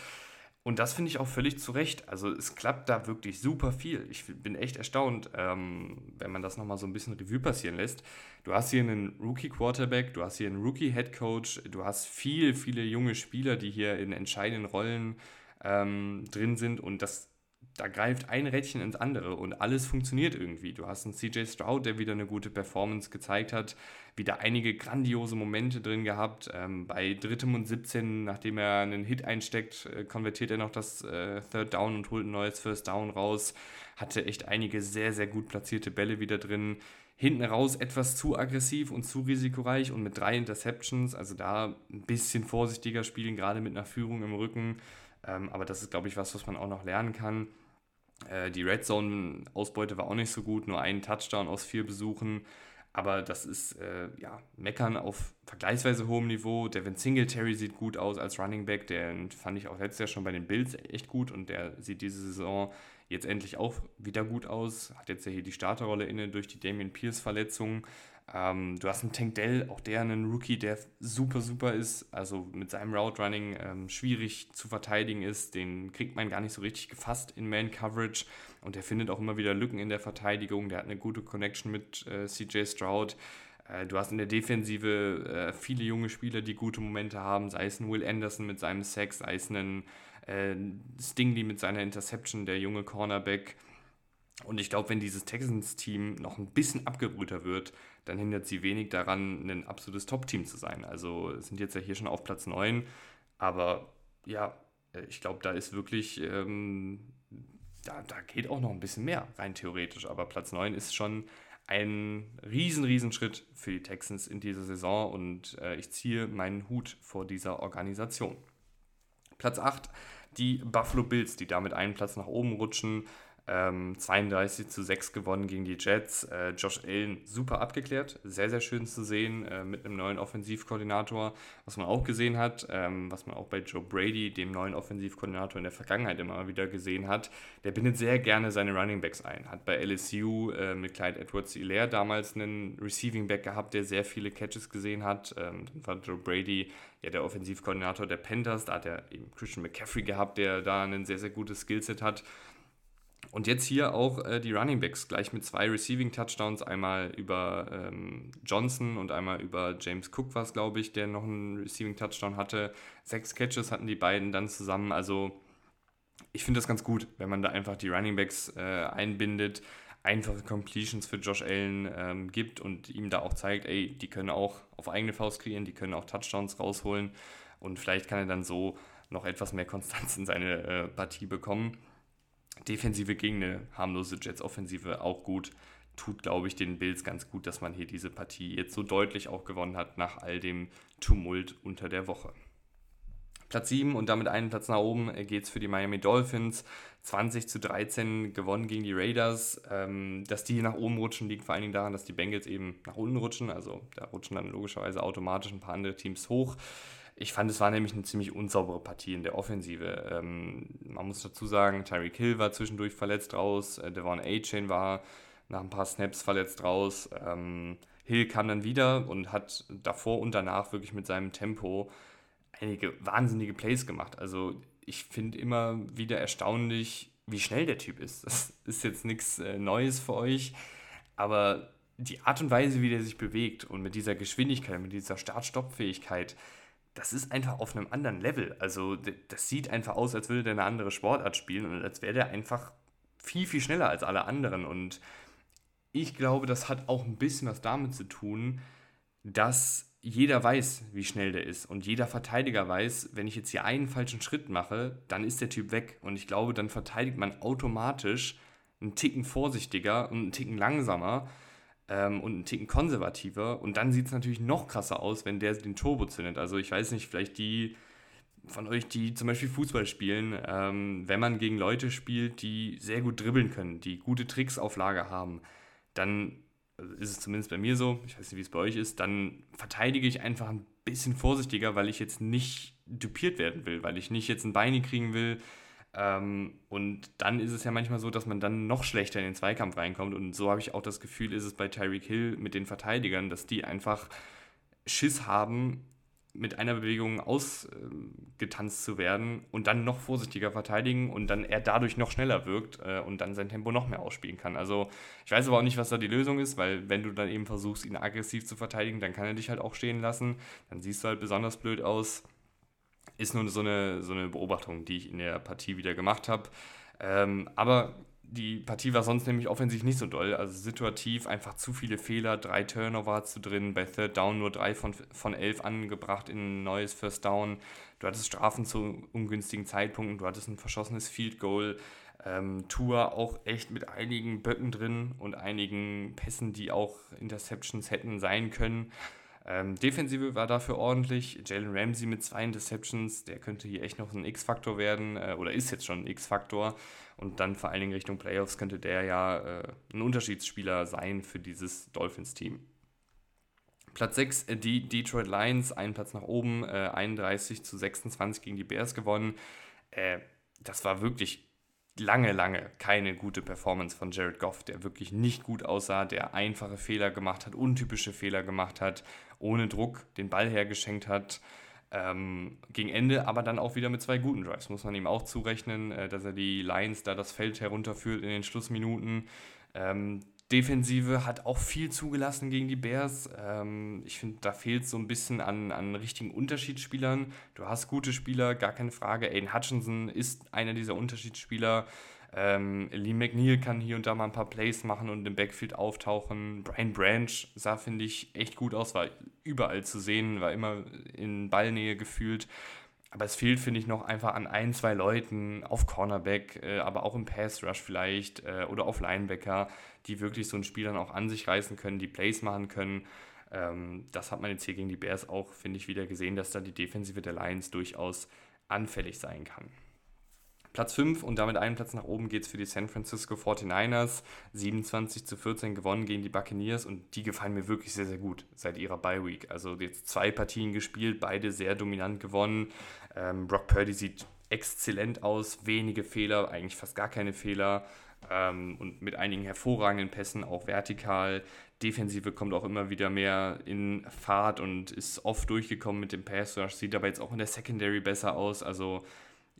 Und das finde ich auch völlig zu Recht. Also es klappt da wirklich super viel. Ich bin echt erstaunt, ähm, wenn man das nochmal so ein bisschen Revue passieren lässt. Du hast hier einen Rookie-Quarterback, du hast hier einen Rookie-Headcoach, du hast viel, viele junge Spieler, die hier in entscheidenden Rollen ähm, drin sind und das da greift ein Rädchen ins andere und alles funktioniert irgendwie. Du hast einen CJ Stroud, der wieder eine gute Performance gezeigt hat, wieder einige grandiose Momente drin gehabt. Ähm, bei drittem und 17, nachdem er einen Hit einsteckt, äh, konvertiert er noch das äh, Third Down und holt ein neues First Down raus. Hatte echt einige sehr, sehr gut platzierte Bälle wieder drin. Hinten raus etwas zu aggressiv und zu risikoreich und mit drei Interceptions, also da ein bisschen vorsichtiger spielen, gerade mit einer Führung im Rücken. Ähm, aber das ist, glaube ich, was, was man auch noch lernen kann. Äh, die Red Zone-Ausbeute war auch nicht so gut, nur ein Touchdown aus vier Besuchen. Aber das ist äh, ja Meckern auf vergleichsweise hohem Niveau. Devin Singletary sieht gut aus als Running Back. Den fand ich auch letztes Jahr schon bei den Bills echt gut und der sieht diese Saison jetzt endlich auch wieder gut aus. Hat jetzt ja hier die Starterrolle inne durch die Damian Pierce-Verletzung. Ähm, du hast einen Tank Dell, auch der einen Rookie, der super, super ist, also mit seinem Route Running ähm, schwierig zu verteidigen ist. Den kriegt man gar nicht so richtig gefasst in Man Coverage und der findet auch immer wieder Lücken in der Verteidigung. Der hat eine gute Connection mit äh, CJ Stroud. Äh, du hast in der Defensive äh, viele junge Spieler, die gute Momente haben, sei es ein Will Anderson mit seinem Sex, sei es ein äh, Stingley mit seiner Interception, der junge Cornerback. Und ich glaube, wenn dieses Texans-Team noch ein bisschen abgebrühter wird, dann hindert sie wenig daran, ein absolutes Top-Team zu sein. Also sind jetzt ja hier schon auf Platz 9, aber ja, ich glaube, da ist wirklich, ähm, da, da geht auch noch ein bisschen mehr rein theoretisch, aber Platz 9 ist schon ein riesen, riesen Schritt für die Texans in dieser Saison und äh, ich ziehe meinen Hut vor dieser Organisation. Platz 8, die Buffalo Bills, die damit einen Platz nach oben rutschen Ähm, 32 zu 6 gewonnen gegen die Jets. Äh, Josh Allen super abgeklärt, sehr, sehr schön zu sehen äh, mit einem neuen Offensivkoordinator, was man auch gesehen hat, ähm, was man auch bei Joe Brady, dem neuen Offensivkoordinator in der Vergangenheit immer wieder gesehen hat. Der bindet sehr gerne seine Running Backs ein. Hat bei LSU äh, mit Clyde Edwards-Hilaire damals einen Receiving Back gehabt, der sehr viele Catches gesehen hat. Ähm, dann war Joe Brady ja der Offensivkoordinator der Panthers. Da hat er eben Christian McCaffrey gehabt, der da ein sehr, sehr gutes Skillset hat. Und jetzt hier auch äh, die Running Backs gleich mit zwei Receiving Touchdowns, einmal über ähm, Johnson und einmal über James Cook war es, glaube ich, der noch einen Receiving Touchdown hatte. Sechs Catches hatten die beiden dann zusammen. Also ich finde das ganz gut, wenn man da einfach die Running Backs äh, einbindet, einfache Completions für Josh Allen ähm, gibt und ihm da auch zeigt, ey, die können auch auf eigene Faust kreieren, die können auch Touchdowns rausholen und vielleicht kann er dann so noch etwas mehr Konstanz in seine äh, Partie bekommen. Defensive gegen eine harmlose Jets-Offensive auch gut. Tut, glaube ich, den Bills ganz gut, dass man hier diese Partie jetzt so deutlich auch gewonnen hat nach all dem Tumult unter der Woche. Platz 7 und damit einen Platz nach oben äh, geht es für die Miami Dolphins. 20 zu 13 gewonnen gegen die Raiders. Ähm, dass die nach oben rutschen, liegt vor allen Dingen daran, dass die Bengals eben nach unten rutschen. Also da rutschen dann logischerweise automatisch ein paar andere Teams hoch. Ich fand, es war nämlich eine ziemlich unsaubere Partie in der Offensive. Ähm, man muss dazu sagen, Tyreek Hill war zwischendurch verletzt raus, äh, Devon A-Chain war nach ein paar Snaps verletzt raus. Ähm, Hill kam dann wieder und hat davor und danach wirklich mit seinem Tempo einige wahnsinnige Plays gemacht. Also ich finde immer wieder erstaunlich, wie schnell der Typ ist. Das ist jetzt nichts äh, Neues für euch, aber die Art und Weise, wie der sich bewegt und mit dieser Geschwindigkeit, mit dieser Start-Stopp-Fähigkeit, das ist einfach auf einem anderen Level. Also das sieht einfach aus, als würde der eine andere Sportart spielen und als wäre der einfach viel, viel schneller als alle anderen. Und ich glaube, das hat auch ein bisschen was damit zu tun, dass jeder weiß, wie schnell der ist. Und jeder Verteidiger weiß, wenn ich jetzt hier einen falschen Schritt mache, dann ist der Typ weg. Und ich glaube, dann verteidigt man automatisch einen Ticken vorsichtiger und einen Ticken langsamer ähm, und einen Ticken konservativer. Und dann sieht es natürlich noch krasser aus, wenn der den Turbo zündet. Also ich weiß nicht, vielleicht die von euch, die zum Beispiel Fußball spielen, ähm, wenn man gegen Leute spielt, die sehr gut dribbeln können, die gute Tricks auf Lager haben, dann ist es zumindest bei mir so, ich weiß nicht, wie es bei euch ist, dann verteidige ich einfach ein bisschen vorsichtiger, weil ich jetzt nicht dupiert werden will, weil ich nicht jetzt ein Beini kriegen will, ähm, und dann ist es ja manchmal so, dass man dann noch schlechter in den Zweikampf reinkommt. Und so habe ich auch das Gefühl, ist es bei Tyreek Hill mit den Verteidigern, dass die einfach Schiss haben, mit einer Bewegung ausgetanzt äh, zu werden und dann noch vorsichtiger verteidigen und dann er dadurch noch schneller wirkt äh, und dann sein Tempo noch mehr ausspielen kann. Also ich weiß aber auch nicht, was da die Lösung ist, weil wenn du dann eben versuchst, ihn aggressiv zu verteidigen, dann kann er dich halt auch stehen lassen. Dann siehst du halt besonders blöd aus ist nur so eine, so eine Beobachtung, die ich in der Partie wieder gemacht habe. Ähm, aber die Partie war sonst nämlich offensiv nicht so doll. Also situativ einfach zu viele Fehler, drei Turnover du drin, bei Third Down nur drei von, von elf angebracht in ein neues First Down. Du hattest Strafen zu ungünstigen Zeitpunkten, du hattest ein verschossenes Field Goal. Ähm, Tour auch echt mit einigen Böcken drin und einigen Pässen, die auch Interceptions hätten sein können. Ähm, Defensive war dafür ordentlich. Jalen Ramsey mit zwei Interceptions, der könnte hier echt noch ein X-Faktor werden äh, oder ist jetzt schon ein X-Faktor. Und dann vor allen Dingen Richtung Playoffs könnte der ja äh, ein Unterschiedsspieler sein für dieses Dolphins-Team. Platz 6, äh, die Detroit Lions, einen Platz nach oben, äh, 31 zu 26 gegen die Bears gewonnen. Äh, das war wirklich lange, lange keine gute Performance von Jared Goff, der wirklich nicht gut aussah, der einfache Fehler gemacht hat, untypische Fehler gemacht hat, ohne Druck den Ball hergeschenkt hat. Ähm, gegen Ende aber dann auch wieder mit zwei guten Drives, muss man ihm auch zurechnen, äh, dass er die Lions da das Feld herunterführt in den Schlussminuten. Ähm, Defensive hat auch viel zugelassen gegen die Bears. Ähm, ich finde, da fehlt so ein bisschen an, an richtigen Unterschiedsspielern. Du hast gute Spieler, gar keine Frage. Aiden Hutchinson ist einer dieser Unterschiedsspieler. Ähm, Lee McNeil kann hier und da mal ein paar Plays machen und im Backfield auftauchen. Brian Branch sah, finde ich, echt gut aus, war überall zu sehen, war immer in Ballnähe gefühlt. Aber es fehlt, finde ich, noch einfach an ein, zwei Leuten auf Cornerback, äh, aber auch im Pass Rush vielleicht äh, oder auf Linebacker, die wirklich so ein Spiel dann auch an sich reißen können, die Plays machen können. Ähm, das hat man jetzt hier gegen die Bears auch, finde ich, wieder gesehen, dass da die Defensive der Lions durchaus anfällig sein kann. Platz 5 und damit einen Platz nach oben geht es für die San Francisco 49ers. 27 zu 14 gewonnen gegen die Buccaneers und die gefallen mir wirklich sehr, sehr gut seit ihrer Bye Week. Also jetzt zwei Partien gespielt, beide sehr dominant gewonnen. Ähm, Brock Purdy sieht exzellent aus, wenige Fehler, eigentlich fast gar keine Fehler ähm, und mit einigen hervorragenden Pässen, auch vertikal. Defensive kommt auch immer wieder mehr in Fahrt und ist oft durchgekommen mit dem Pass sieht aber jetzt auch in der Secondary besser aus. Also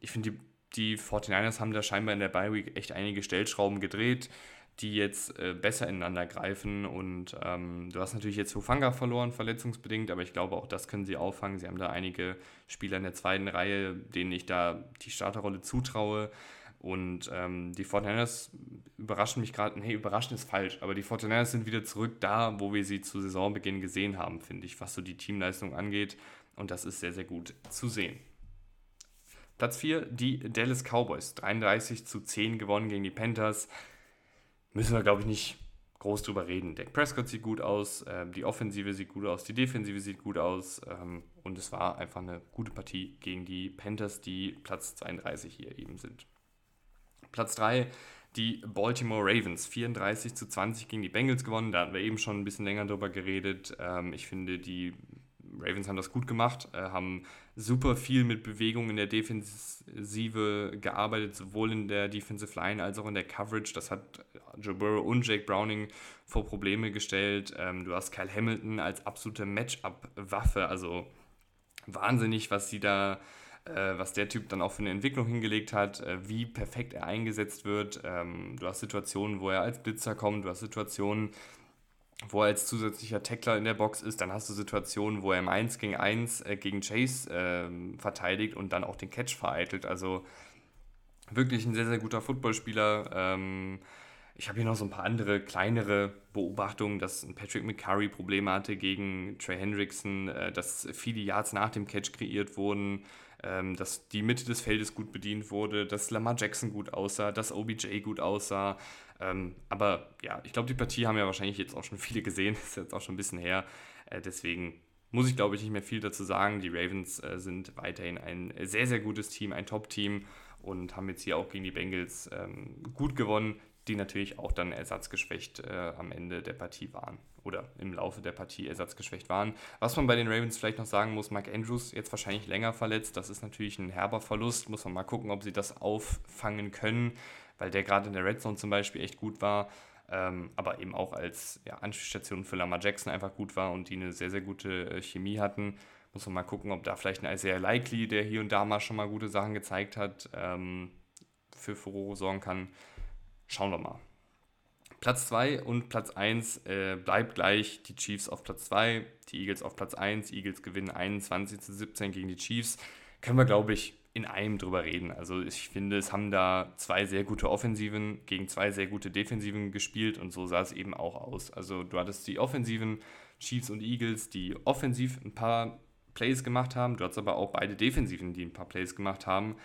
ich finde, die, die 49ers haben da scheinbar in der Bye Week echt einige Stellschrauben gedreht, die jetzt äh, besser ineinander greifen. Und ähm, du hast natürlich jetzt Hufanga verloren, verletzungsbedingt, aber ich glaube, auch das können sie auffangen. Sie haben da einige Spieler in der zweiten Reihe, denen ich da die Starterrolle zutraue. Und ähm, die Fortinanders überraschen mich gerade, nee, überraschen ist falsch, aber die Fortinanders sind wieder zurück da, wo wir sie zu Saisonbeginn gesehen haben, finde ich, was so die Teamleistung angeht. Und das ist sehr, sehr gut zu sehen. Platz 4, die Dallas Cowboys. 33 zu 10 gewonnen gegen die Panthers. Müssen wir, glaube ich, nicht groß drüber reden. Dak Prescott sieht gut aus, äh, die Offensive sieht gut aus, die Defensive sieht gut aus. Ähm, und es war einfach eine gute Partie gegen die Panthers, die Platz 32 hier eben sind. Platz 3 die Baltimore Ravens. 34 zu 20 gegen die Bengals gewonnen. Da hatten wir eben schon ein bisschen länger drüber geredet. Ähm, ich finde, die Ravens haben das gut gemacht, äh, haben super viel mit Bewegung in der Defensive gearbeitet, sowohl in der Defensive Line als auch in der Coverage. Das hat Joe Burrow und Jake Browning vor Probleme gestellt. Ähm, du hast Kyle Hamilton als absolute Matchup-Waffe. Also wahnsinnig, was sie da äh, was der Typ dann auch für eine Entwicklung hingelegt hat, äh, wie perfekt er eingesetzt wird. Ähm, du hast Situationen, wo er als Blitzer kommt, du hast Situationen, wo er als zusätzlicher Tackler in der Box ist, dann hast du Situationen, wo er im 1 gegen 1 äh, gegen Chase äh, verteidigt und dann auch den Catch vereitelt. Also wirklich ein sehr, sehr guter Footballspieler. Ähm, ich habe hier noch so ein paar andere kleinere Beobachtungen, dass Patrick McCurry Probleme hatte gegen Trey Hendrickson, äh, dass viele Yards nach dem Catch kreiert wurden ähm, dass die Mitte des Feldes gut bedient wurde, dass Lamar Jackson gut aussah, dass OBJ gut aussah. Ähm, aber ja, ich glaube, die Partie haben ja wahrscheinlich jetzt auch schon viele gesehen, ist jetzt auch schon ein bisschen her. Äh, deswegen muss ich, glaube ich, nicht mehr viel dazu sagen. Die Ravens äh, sind weiterhin ein sehr, sehr gutes Team, ein Top-Team und haben jetzt hier auch gegen die Bengals ähm, gut gewonnen, die natürlich auch dann ersatzgeschwächt äh, am Ende der Partie waren oder im Laufe der Partie ersatzgeschwächt waren. Was man bei den Ravens vielleicht noch sagen muss, Mike Andrews jetzt wahrscheinlich länger verletzt. Das ist natürlich ein herber Verlust. Muss man mal gucken, ob sie das auffangen können, weil der gerade in der Red Zone zum Beispiel echt gut war. Ähm, aber eben auch als ja, Anspielstation für Lamar Jackson einfach gut war und die eine sehr, sehr gute äh, Chemie hatten. Muss man mal gucken, ob da vielleicht ein Isaiah Likely, der hier und da mal schon mal gute Sachen gezeigt hat, ähm, für Furore sorgen kann. Schauen wir mal. Platz 2 und Platz 1 äh, bleibt gleich. Die Chiefs auf Platz 2, die Eagles auf Platz 1. Eagles gewinnen 21 zu 17 gegen die Chiefs. Können wir, glaube ich, in einem drüber reden. Also ich finde, es haben da zwei sehr gute Offensiven gegen zwei sehr gute Defensiven gespielt und so sah es eben auch aus. Also du hattest die Offensiven Chiefs und Eagles, die offensiv ein paar Plays gemacht haben. Du hattest aber auch beide Defensiven, die ein paar Plays gemacht haben.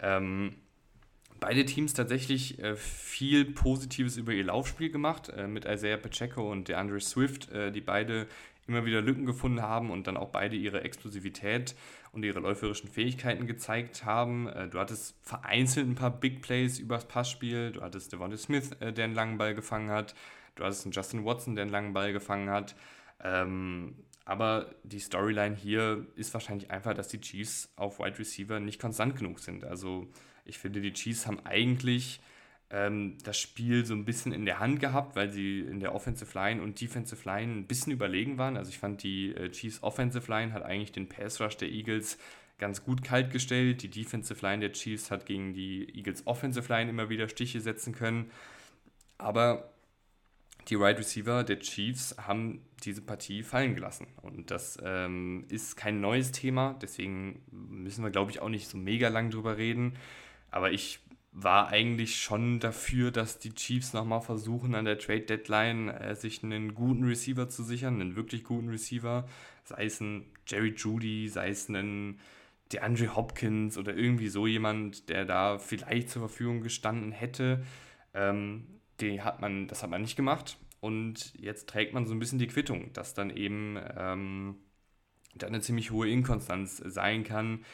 Ähm, beide Teams tatsächlich äh, viel Positives über ihr Laufspiel gemacht, äh, mit Isaiah Pacheco und DeAndre Swift, äh, die beide immer wieder Lücken gefunden haben und dann auch beide ihre Explosivität und ihre läuferischen Fähigkeiten gezeigt haben. Äh, du hattest vereinzelt ein paar Big Plays übers Passspiel, du hattest Devonta Smith, äh, der einen langen Ball gefangen hat, du hattest einen Justin Watson, der einen langen Ball gefangen hat. Ähm, aber die Storyline hier ist wahrscheinlich einfach, dass die Chiefs auf Wide Receiver nicht konstant genug sind. Also ich finde, die Chiefs haben eigentlich ähm, das Spiel so ein bisschen in der Hand gehabt, weil sie in der Offensive Line und Defensive Line ein bisschen überlegen waren. Also ich fand, die äh, Chiefs Offensive Line hat eigentlich den Pass Rush der Eagles ganz gut kalt gestellt. Die Defensive Line der Chiefs hat gegen die Eagles Offensive Line immer wieder Stiche setzen können. Aber die Wide Receiver der Chiefs haben diese Partie fallen gelassen. Und das ähm, ist kein neues Thema, deswegen müssen wir, glaube ich, auch nicht so mega lang drüber reden. Aber ich war eigentlich schon dafür, dass die Chiefs nochmal versuchen, an der Trade Deadline äh, sich einen guten Receiver zu sichern, einen wirklich guten Receiver. Sei es ein Jerry Judy, sei es ein DeAndre Hopkins oder irgendwie so jemand, der da vielleicht zur Verfügung gestanden hätte. Ähm, die hat man, das hat man nicht gemacht. Und jetzt trägt man so ein bisschen die Quittung, dass dann eben ähm, da eine ziemlich hohe Inkonstanz sein kann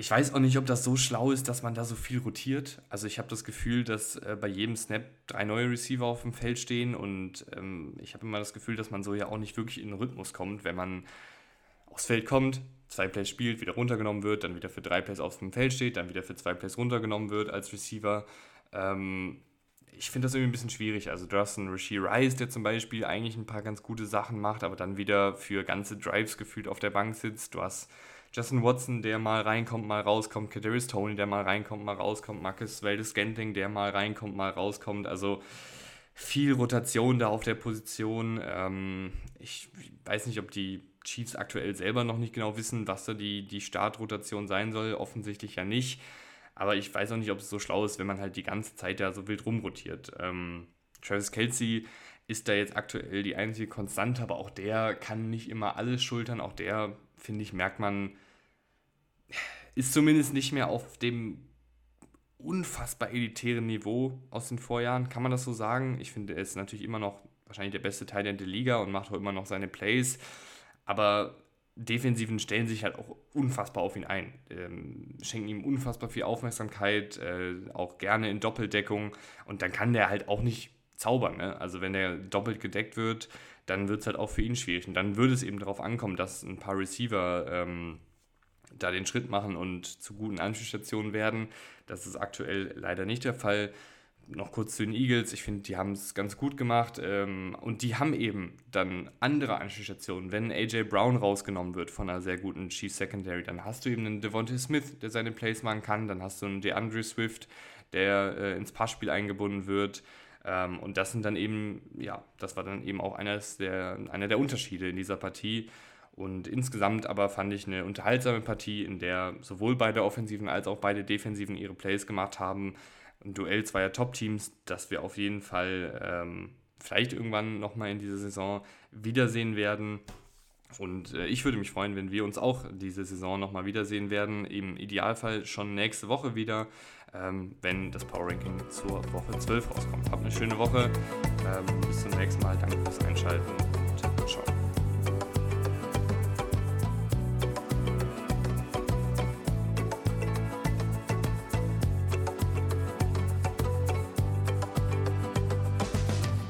ich weiß auch nicht, ob das so schlau ist, dass man da so viel rotiert. Also ich habe das Gefühl, dass äh, bei jedem Snap drei neue Receiver auf dem Feld stehen und ähm, ich habe immer das Gefühl, dass man so ja auch nicht wirklich in den Rhythmus kommt, wenn man aufs Feld kommt, zwei Plays spielt, wieder runtergenommen wird, dann wieder für drei Plays auf dem Feld steht, dann wieder für zwei Plays runtergenommen wird als Receiver. Ähm, ich finde das irgendwie ein bisschen schwierig. Also du hast einen Rasheed Rice, der zum Beispiel eigentlich ein paar ganz gute Sachen macht, aber dann wieder für ganze Drives gefühlt auf der Bank sitzt. Du hast Justin Watson, der mal reinkommt, mal rauskommt, Kadarius Tony, der mal reinkommt, mal rauskommt, Marcus Valdes Scantling, der mal reinkommt, mal rauskommt. Also viel Rotation da auf der Position. Ähm, ich weiß nicht, ob die Chiefs aktuell selber noch nicht genau wissen, was da die, die Startrotation sein soll. Offensichtlich ja nicht. Aber ich weiß auch nicht, ob es so schlau ist, wenn man halt die ganze Zeit da so wild rumrotiert. Ähm, Travis Kelsey ist da jetzt aktuell die einzige Konstante, aber auch der kann nicht immer alles schultern. Auch der finde ich, merkt man, ist zumindest nicht mehr auf dem unfassbar elitären Niveau aus den Vorjahren. Kann man das so sagen? Ich finde, er ist natürlich immer noch wahrscheinlich der beste Teil der Liga und macht auch immer noch seine Plays. Aber Defensiven stellen sich halt auch unfassbar auf ihn ein, ähm, schenken ihm unfassbar viel Aufmerksamkeit, äh, auch gerne in Doppeldeckung und dann kann der halt auch nicht zaubern. Ne? Also wenn der doppelt gedeckt wird, dann wird es halt auch für ihn schwierig. Und dann würde es eben darauf ankommen, dass ein paar Receiver ähm, da den Schritt machen und zu guten Anspielstationen werden. Das ist aktuell leider nicht der Fall. Noch kurz zu den Eagles. Ich finde, die haben es ganz gut gemacht. Ähm, und die haben eben dann andere Anspielstationen. Wenn AJ Brown rausgenommen wird von einer sehr guten Chief Secondary, dann hast du eben einen Devontae Smith, der seine Plays machen kann. Dann hast du einen DeAndre Swift, der äh, ins Passspiel eingebunden wird. Ähm, und das sind dann eben, ja, das war dann eben auch eines der, einer der Unterschiede in dieser Partie. Und insgesamt aber fand ich eine unterhaltsame Partie, in der sowohl beide Offensiven als auch beide Defensiven ihre Plays gemacht haben. Ein Duell zweier Top-Teams, das wir auf jeden Fall ähm, vielleicht irgendwann nochmal in dieser Saison wiedersehen werden. Und äh, ich würde mich freuen, wenn wir uns auch diese Saison nochmal wiedersehen werden. Im Idealfall schon nächste Woche wieder, ähm, wenn das Power Ranking zur Woche 12 rauskommt. Habt eine schöne Woche. Ähm, bis zum nächsten Mal. Danke fürs Einschalten.